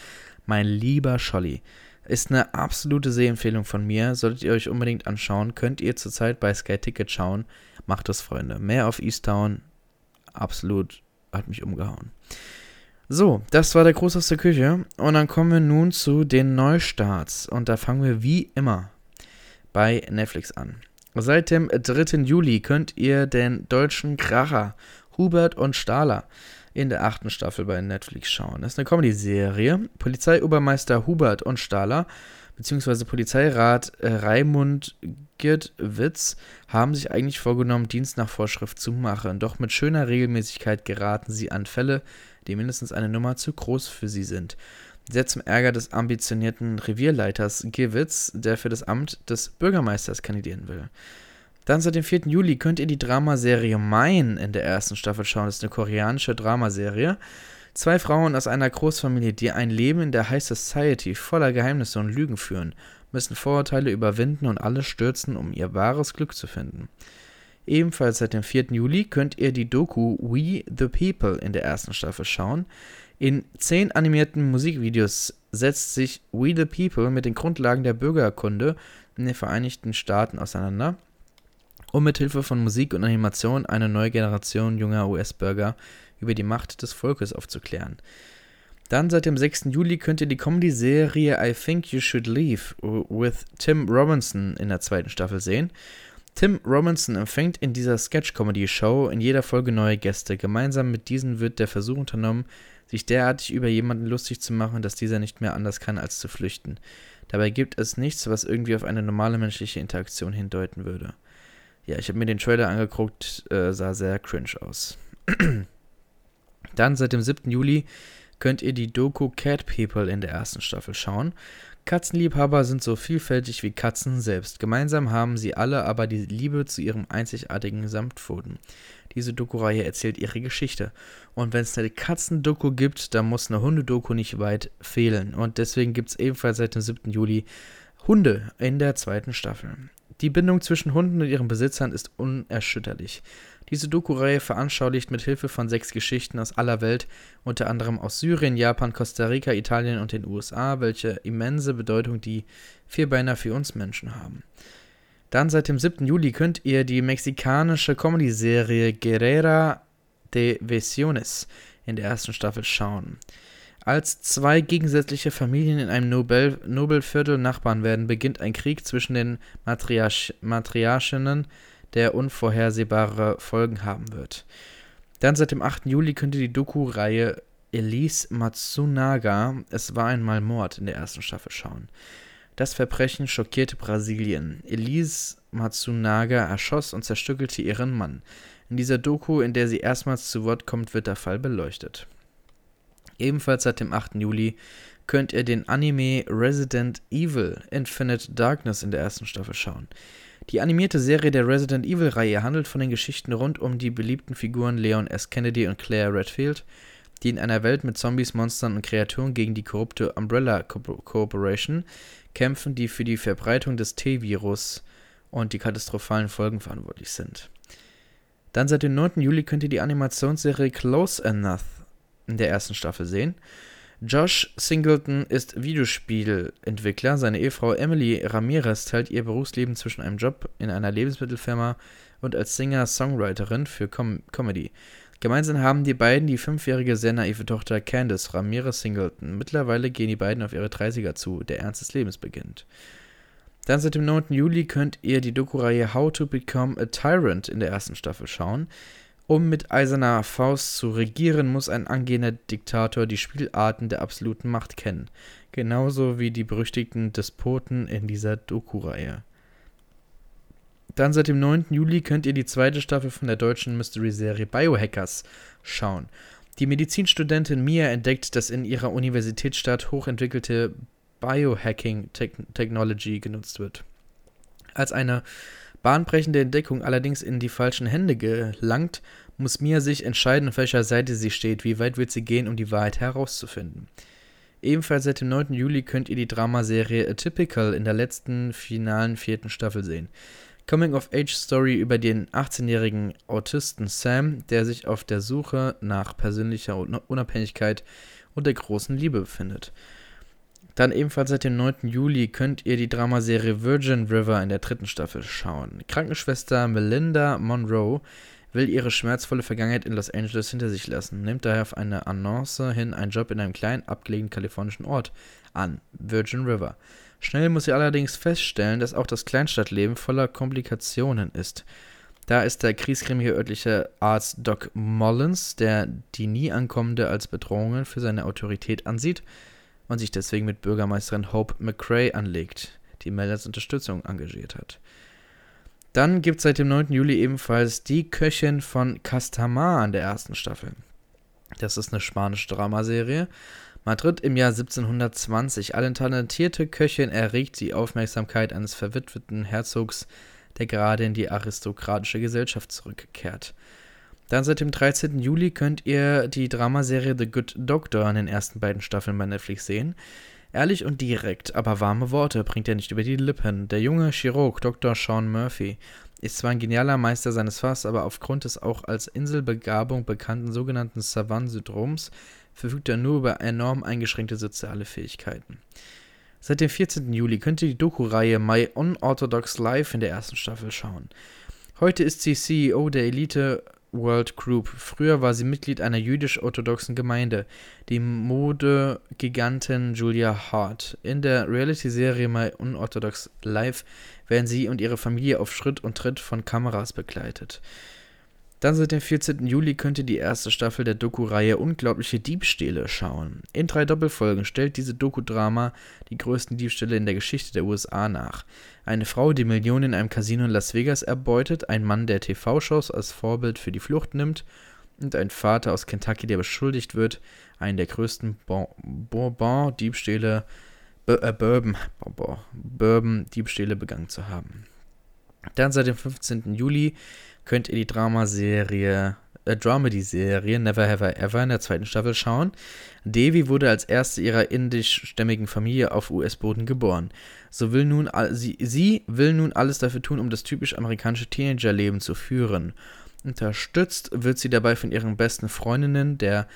Mein lieber Scholli. Ist eine absolute Sehempfehlung von mir. Solltet ihr euch unbedingt anschauen. Könnt ihr zurzeit bei Sky Ticket schauen. Macht das, Freunde. Mehr auf Easttown. Absolut hat mich umgehauen. So, das war der Gruß aus der Küche. Und dann kommen wir nun zu den Neustarts. Und da fangen wir wie immer bei Netflix an. Seit dem 3. Juli könnt ihr den deutschen Kracher Hubert und Stahler in der achten Staffel bei Netflix schauen. Das ist eine Comedy-Serie. Polizeiobermeister Hubert und Stahler bzw. Polizeirat äh, Raimund Girtwitz haben sich eigentlich vorgenommen, Dienst nach Vorschrift zu machen. Doch mit schöner Regelmäßigkeit geraten sie an Fälle, die mindestens eine Nummer zu groß für sie sind. Sehr zum Ärger des ambitionierten Revierleiters Gewitz, der für das Amt des Bürgermeisters kandidieren will. Dann seit dem 4. Juli könnt ihr die Dramaserie Mine in der ersten Staffel schauen. Das ist eine koreanische Dramaserie. Zwei Frauen aus einer Großfamilie, die ein Leben in der High Society voller Geheimnisse und Lügen führen, müssen Vorurteile überwinden und alles stürzen, um ihr wahres Glück zu finden. Ebenfalls seit dem 4. Juli könnt ihr die Doku We the People in der ersten Staffel schauen. In zehn animierten Musikvideos setzt sich We the People mit den Grundlagen der Bürgerkunde in den Vereinigten Staaten auseinander, um mit Hilfe von Musik und Animation eine neue Generation junger US-Bürger über die Macht des Volkes aufzuklären. Dann seit dem 6. Juli könnt ihr die Comedy-Serie I Think You Should Leave with Tim Robinson in der zweiten Staffel sehen. Tim Robinson empfängt in dieser Sketch-Comedy-Show in jeder Folge neue Gäste. Gemeinsam mit diesen wird der Versuch unternommen, sich derartig über jemanden lustig zu machen, dass dieser nicht mehr anders kann, als zu flüchten. Dabei gibt es nichts, was irgendwie auf eine normale menschliche Interaktion hindeuten würde. Ja, ich habe mir den Trailer angeguckt, äh, sah sehr cringe aus. Dann seit dem 7. Juli könnt ihr die Doku Cat People in der ersten Staffel schauen. Katzenliebhaber sind so vielfältig wie Katzen selbst. Gemeinsam haben sie alle aber die Liebe zu ihrem einzigartigen Samtpfoten. Diese Doku-Reihe erzählt ihre Geschichte. Und wenn es eine Katzendoku gibt, dann muss eine Hundedoku nicht weit fehlen. Und deswegen gibt es ebenfalls seit dem 7. Juli Hunde in der zweiten Staffel. Die Bindung zwischen Hunden und ihren Besitzern ist unerschütterlich. Diese Doku-Reihe veranschaulicht mit Hilfe von sechs Geschichten aus aller Welt, unter anderem aus Syrien, Japan, Costa Rica, Italien und den USA, welche immense Bedeutung die Vierbeiner für uns Menschen haben. Dann seit dem 7. Juli könnt ihr die mexikanische Comedy-Serie Guerrera de Visiones in der ersten Staffel schauen. Als zwei gegensätzliche Familien in einem Nobel Nobelviertel Nachbarn werden, beginnt ein Krieg zwischen den Matriarch Matriarchinnen, der unvorhersehbare Folgen haben wird. Dann seit dem 8. Juli könnt ihr die Doku-Reihe Elise Matsunaga, Es war einmal Mord in der ersten Staffel schauen. Das Verbrechen schockierte Brasilien. Elise Matsunaga erschoss und zerstückelte ihren Mann. In dieser Doku, in der sie erstmals zu Wort kommt, wird der Fall beleuchtet. Ebenfalls seit dem 8. Juli könnt ihr den Anime Resident Evil Infinite Darkness in der ersten Staffel schauen. Die animierte Serie der Resident Evil-Reihe handelt von den Geschichten rund um die beliebten Figuren Leon S. Kennedy und Claire Redfield, die in einer Welt mit Zombies, Monstern und Kreaturen gegen die korrupte Umbrella Corporation kämpfen, die für die Verbreitung des T-Virus und die katastrophalen Folgen verantwortlich sind. Dann seit dem 9. Juli könnt ihr die Animationsserie Close Enough in der ersten Staffel sehen. Josh Singleton ist Videospielentwickler. Seine Ehefrau Emily Ramirez teilt ihr Berufsleben zwischen einem Job in einer Lebensmittelfirma und als Singer-Songwriterin für Com Comedy. Gemeinsam haben die beiden die fünfjährige, sehr naive Tochter Candice Ramirez Singleton. Mittlerweile gehen die beiden auf ihre 30er zu. Der Ernst des Lebens beginnt. Dann seit dem 9. Juli könnt ihr die Doku-Reihe How to Become a Tyrant in der ersten Staffel schauen. Um mit eiserner Faust zu regieren, muss ein angehender Diktator die Spielarten der absoluten Macht kennen. Genauso wie die berüchtigten Despoten in dieser Doku-Reihe. Dann seit dem 9. Juli könnt ihr die zweite Staffel von der deutschen Mystery-Serie Biohackers schauen. Die Medizinstudentin Mia entdeckt, dass in ihrer Universitätsstadt hochentwickelte Biohacking-Technology genutzt wird. Als eine bahnbrechende Entdeckung allerdings in die falschen Hände gelangt, muss Mia sich entscheiden, auf welcher Seite sie steht, wie weit wird sie gehen, um die Wahrheit herauszufinden. Ebenfalls seit dem 9. Juli könnt ihr die Dramaserie Atypical in der letzten finalen vierten Staffel sehen. Coming-of-Age-Story über den 18-jährigen Autisten Sam, der sich auf der Suche nach persönlicher Unabhängigkeit und der großen Liebe befindet. Dann ebenfalls seit dem 9. Juli könnt ihr die Dramaserie Virgin River in der dritten Staffel schauen. Krankenschwester Melinda Monroe will ihre schmerzvolle Vergangenheit in Los Angeles hinter sich lassen, nimmt daher auf eine Annonce hin einen Job in einem kleinen, abgelegenen kalifornischen Ort an, Virgin River. Schnell muss sie allerdings feststellen, dass auch das Kleinstadtleben voller Komplikationen ist. Da ist der kriesgrämige örtliche Arzt Doc Mullins, der die nie ankommende als Bedrohungen für seine Autorität ansieht und sich deswegen mit Bürgermeisterin Hope McCrae anlegt, die Melders Unterstützung engagiert hat. Dann gibt es seit dem 9. Juli ebenfalls die Köchin von Castamar an der ersten Staffel. Das ist eine spanische Dramaserie. Madrid im Jahr 1720. Eine talentierte Köchin erregt die Aufmerksamkeit eines verwitweten Herzogs, der gerade in die aristokratische Gesellschaft zurückkehrt. Dann seit dem 13. Juli könnt ihr die Dramaserie The Good Doctor in den ersten beiden Staffeln bei Netflix sehen. Ehrlich und direkt, aber warme Worte bringt er nicht über die Lippen. Der junge Chirurg Dr. Sean Murphy ist zwar ein genialer Meister seines Fass, aber aufgrund des auch als Inselbegabung bekannten sogenannten Savant-Syndroms verfügt er nur über enorm eingeschränkte soziale Fähigkeiten. Seit dem 14. Juli könnt ihr die Doku-Reihe My Unorthodox Life in der ersten Staffel schauen. Heute ist sie CEO der Elite World Group. Früher war sie Mitglied einer jüdisch-orthodoxen Gemeinde, die Modegigantin Julia Hart. In der Reality-Serie My Unorthodox Life werden sie und ihre Familie auf Schritt und Tritt von Kameras begleitet. Dann seit dem 14. Juli könnt ihr die erste Staffel der Doku-Reihe Unglaubliche Diebstähle schauen. In drei Doppelfolgen stellt diese Doku-Drama die größten Diebstähle in der Geschichte der USA nach. Eine Frau, die Millionen in einem Casino in Las Vegas erbeutet, ein Mann, der TV-Shows als Vorbild für die Flucht nimmt und ein Vater aus Kentucky, der beschuldigt wird, einen der größten Bourbon-Diebstähle, äh, Bourbon, Bourbon-Diebstähle begangen zu haben. Dann seit dem 15. Juli könnt ihr die Dramaserie äh, Dramedy-Serie Never Have I Ever in der zweiten Staffel schauen. Devi wurde als erste ihrer indischstämmigen Familie auf US-Boden geboren. So will nun, sie, sie will nun alles dafür tun, um das typisch amerikanische Teenagerleben zu führen. Unterstützt wird sie dabei von ihren besten Freundinnen, der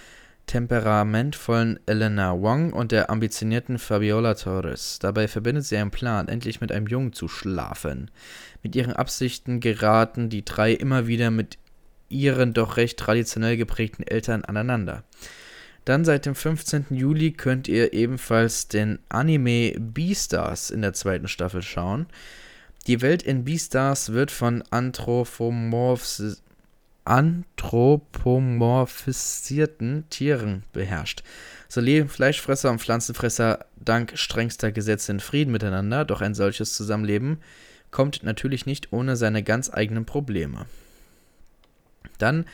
temperamentvollen Elena Wong und der ambitionierten Fabiola Torres. Dabei verbindet sie einen Plan, endlich mit einem Jungen zu schlafen. Mit ihren Absichten geraten die drei immer wieder mit ihren doch recht traditionell geprägten Eltern aneinander. Dann seit dem 15. Juli könnt ihr ebenfalls den Anime Beastars in der zweiten Staffel schauen. Die Welt in Beastars wird von Anthropomorphs anthropomorphisierten Tieren beherrscht. So leben Fleischfresser und Pflanzenfresser dank strengster Gesetze in Frieden miteinander, doch ein solches Zusammenleben kommt natürlich nicht ohne seine ganz eigenen Probleme. Dann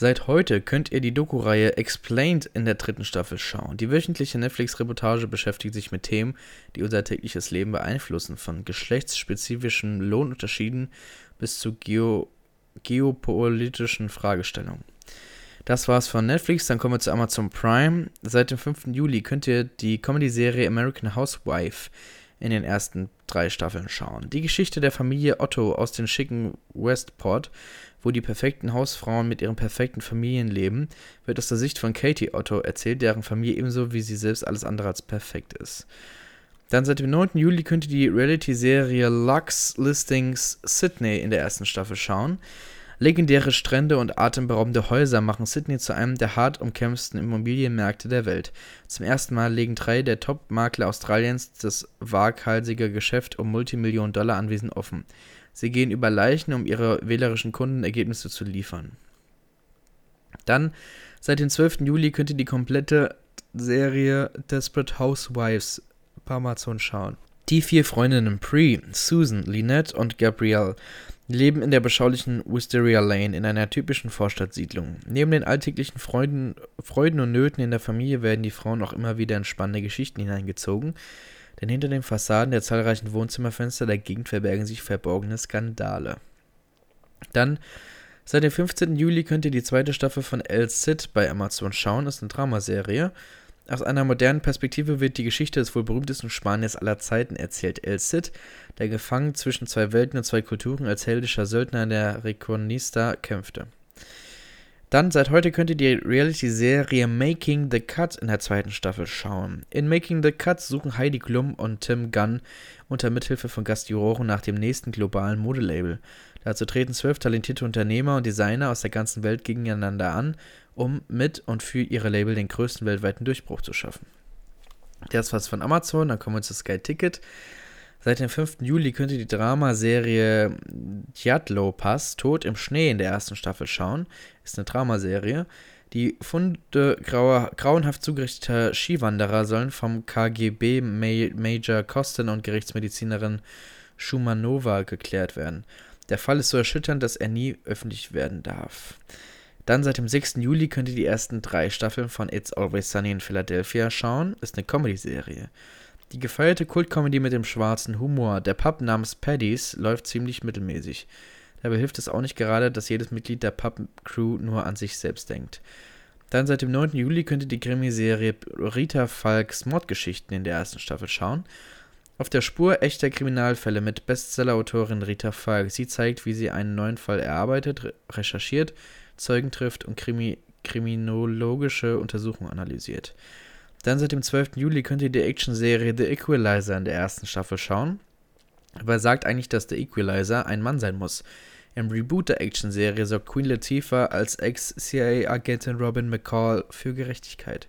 Seit heute könnt ihr die Doku-Reihe Explained in der dritten Staffel schauen. Die wöchentliche Netflix-Reportage beschäftigt sich mit Themen, die unser tägliches Leben beeinflussen, von geschlechtsspezifischen Lohnunterschieden bis zu geo geopolitischen Fragestellungen. Das war's von Netflix, dann kommen wir zu Amazon Prime. Seit dem 5. Juli könnt ihr die Comedy-Serie American Housewife in den ersten drei Staffeln schauen. Die Geschichte der Familie Otto aus dem schicken Westport wo die perfekten Hausfrauen mit ihren perfekten Familien leben, wird aus der Sicht von Katie Otto erzählt, deren Familie ebenso wie sie selbst alles andere als perfekt ist. Dann seit dem 9. Juli könnt ihr die Reality-Serie Lux Listings Sydney in der ersten Staffel schauen. Legendäre Strände und atemberaubende Häuser machen Sydney zu einem der hart umkämpften Immobilienmärkte der Welt. Zum ersten Mal legen drei der Top-Makler Australiens das waghalsige Geschäft um Multimillionen Dollar Anwesen offen. Sie gehen über Leichen, um ihre wählerischen Kunden Ergebnisse zu liefern. Dann, seit dem 12. Juli könnt ihr die komplette Serie Desperate Housewives bei Amazon schauen. Die vier Freundinnen Pre, Susan, Lynette und Gabrielle leben in der beschaulichen Wisteria Lane in einer typischen Vorstadtsiedlung. Neben den alltäglichen Freuden, Freuden und Nöten in der Familie werden die Frauen auch immer wieder in spannende Geschichten hineingezogen, denn hinter den Fassaden der zahlreichen Wohnzimmerfenster der Gegend verbergen sich verborgene Skandale. Dann, seit dem 15. Juli könnt ihr die zweite Staffel von El Cid bei Amazon schauen, ist eine Dramaserie. Aus einer modernen Perspektive wird die Geschichte des wohl berühmtesten Spaniers aller Zeiten erzählt. El Cid, der gefangen zwischen zwei Welten und zwei Kulturen als heldischer Söldner in der Reconquista kämpfte. Dann seit heute könnt ihr die Reality-Serie Making the Cut in der zweiten Staffel schauen. In Making the Cut suchen Heidi Klum und Tim Gunn unter Mithilfe von Gastjuroren nach dem nächsten globalen Modelabel. Dazu treten zwölf talentierte Unternehmer und Designer aus der ganzen Welt gegeneinander an, um mit und für ihre Label den größten weltweiten Durchbruch zu schaffen. Das war's von Amazon, dann kommen wir zu Sky Ticket. Seit dem 5. Juli könnt ihr die Dramaserie Djadlo Pass, Tod im Schnee in der ersten Staffel schauen. Ist eine Dramaserie. Die Funde grauenhaft zugerichteter Skiwanderer sollen vom KGB Major Kosten und Gerichtsmedizinerin Schumanova geklärt werden. Der Fall ist so erschütternd, dass er nie öffentlich werden darf. Dann seit dem 6. Juli könnt ihr die ersten drei Staffeln von It's Always Sunny in Philadelphia schauen. Ist eine Comedy-Serie. Die gefeierte Kultkomödie mit dem schwarzen Humor, der Pub namens Paddy's, läuft ziemlich mittelmäßig. Dabei hilft es auch nicht gerade, dass jedes Mitglied der Pub-Crew nur an sich selbst denkt. Dann seit dem 9. Juli könnt ihr die Krimiserie Rita Falks Mordgeschichten in der ersten Staffel schauen. Auf der Spur echter Kriminalfälle mit Bestsellerautorin Rita Falk. Sie zeigt, wie sie einen neuen Fall erarbeitet, recherchiert, Zeugen trifft und Krimi kriminologische Untersuchungen analysiert. Dann seit dem 12. Juli könnt ihr die Action-Serie The Equalizer in der ersten Staffel schauen. Aber sagt eigentlich, dass der Equalizer ein Mann sein muss. Im Reboot der Action-Serie sorgt Queen Latifah als Ex-CIA-Agentin Robin McCall für Gerechtigkeit.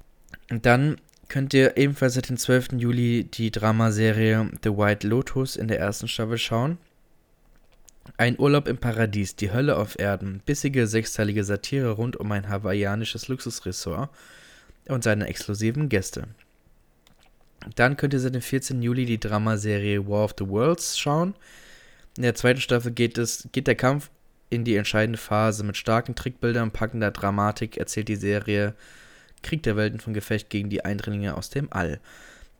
Und dann könnt ihr ebenfalls seit dem 12. Juli die Dramaserie The White Lotus in der ersten Staffel schauen. Ein Urlaub im Paradies, die Hölle auf Erden, bissige sechsteilige Satire rund um ein hawaiianisches Luxusressort und seine exklusiven Gäste. Dann könnt ihr seit dem 14. Juli die Dramaserie War of the Worlds schauen. In der zweiten Staffel geht, es, geht der Kampf in die entscheidende Phase. Mit starken Trickbildern packender Dramatik erzählt die Serie Krieg der Welten von Gefecht gegen die Eindringlinge aus dem All.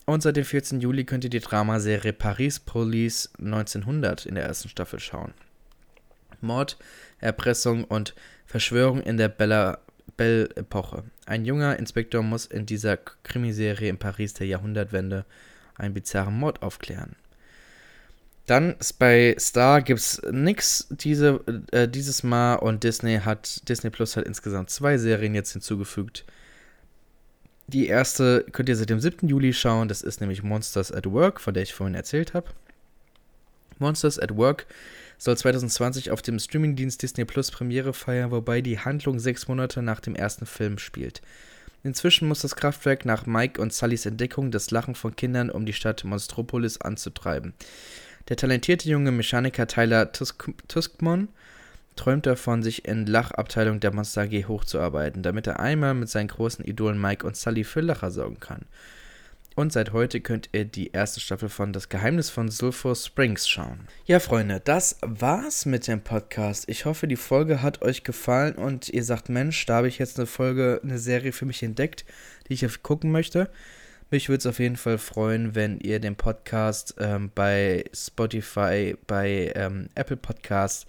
Und seit dem 14. Juli könnt ihr die Dramaserie Paris Police 1900 in der ersten Staffel schauen. Mord, Erpressung und Verschwörung in der Belle-Epoche. Ein junger Inspektor muss in dieser Krimiserie in Paris der Jahrhundertwende einen bizarren Mord aufklären. Dann bei Star gibt es nichts diese, äh, dieses Mal und Disney hat Disney Plus hat insgesamt zwei Serien jetzt hinzugefügt. Die erste könnt ihr seit dem 7. Juli schauen, das ist nämlich Monsters at Work, von der ich vorhin erzählt habe. Monsters at Work soll 2020 auf dem Streamingdienst Disney Plus Premiere feiern, wobei die Handlung sechs Monate nach dem ersten Film spielt. Inzwischen muss das Kraftwerk nach Mike und Sullys Entdeckung das Lachen von Kindern um die Stadt Monstropolis anzutreiben. Der talentierte junge Mechaniker Tyler Tusk Tuskmon träumt davon, sich in Lachabteilung der Monster AG hochzuarbeiten, damit er einmal mit seinen großen Idolen Mike und Sully für Lacher sorgen kann. Und seit heute könnt ihr die erste Staffel von Das Geheimnis von Sulphur Springs schauen. Ja, Freunde, das war's mit dem Podcast. Ich hoffe, die Folge hat euch gefallen und ihr sagt, Mensch, da habe ich jetzt eine Folge, eine Serie für mich entdeckt, die ich gucken möchte. Mich würde es auf jeden Fall freuen, wenn ihr den Podcast ähm, bei Spotify, bei ähm, Apple Podcast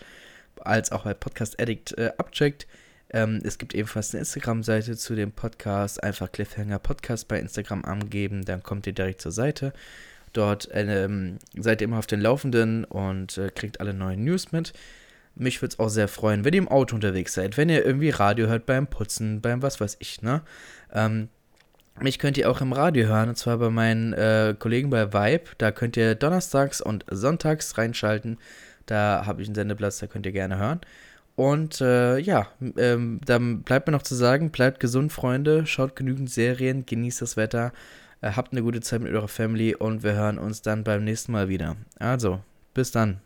als auch bei Podcast Addict äh, abcheckt. Ähm, es gibt ebenfalls eine Instagram-Seite zu dem Podcast. Einfach Cliffhanger Podcast bei Instagram angeben, dann kommt ihr direkt zur Seite. Dort ähm, seid ihr immer auf den Laufenden und äh, kriegt alle neuen News mit. Mich würde es auch sehr freuen, wenn ihr im Auto unterwegs seid, wenn ihr irgendwie Radio hört beim Putzen, beim was weiß ich, ne? Ähm, mich könnt ihr auch im Radio hören, und zwar bei meinen äh, Kollegen bei Vibe. Da könnt ihr donnerstags und sonntags reinschalten. Da habe ich einen Sendeplatz, da könnt ihr gerne hören. Und äh, ja, ähm, dann bleibt mir noch zu sagen, bleibt gesund, Freunde, schaut genügend Serien, genießt das Wetter, äh, habt eine gute Zeit mit eurer Family und wir hören uns dann beim nächsten Mal wieder. Also, bis dann.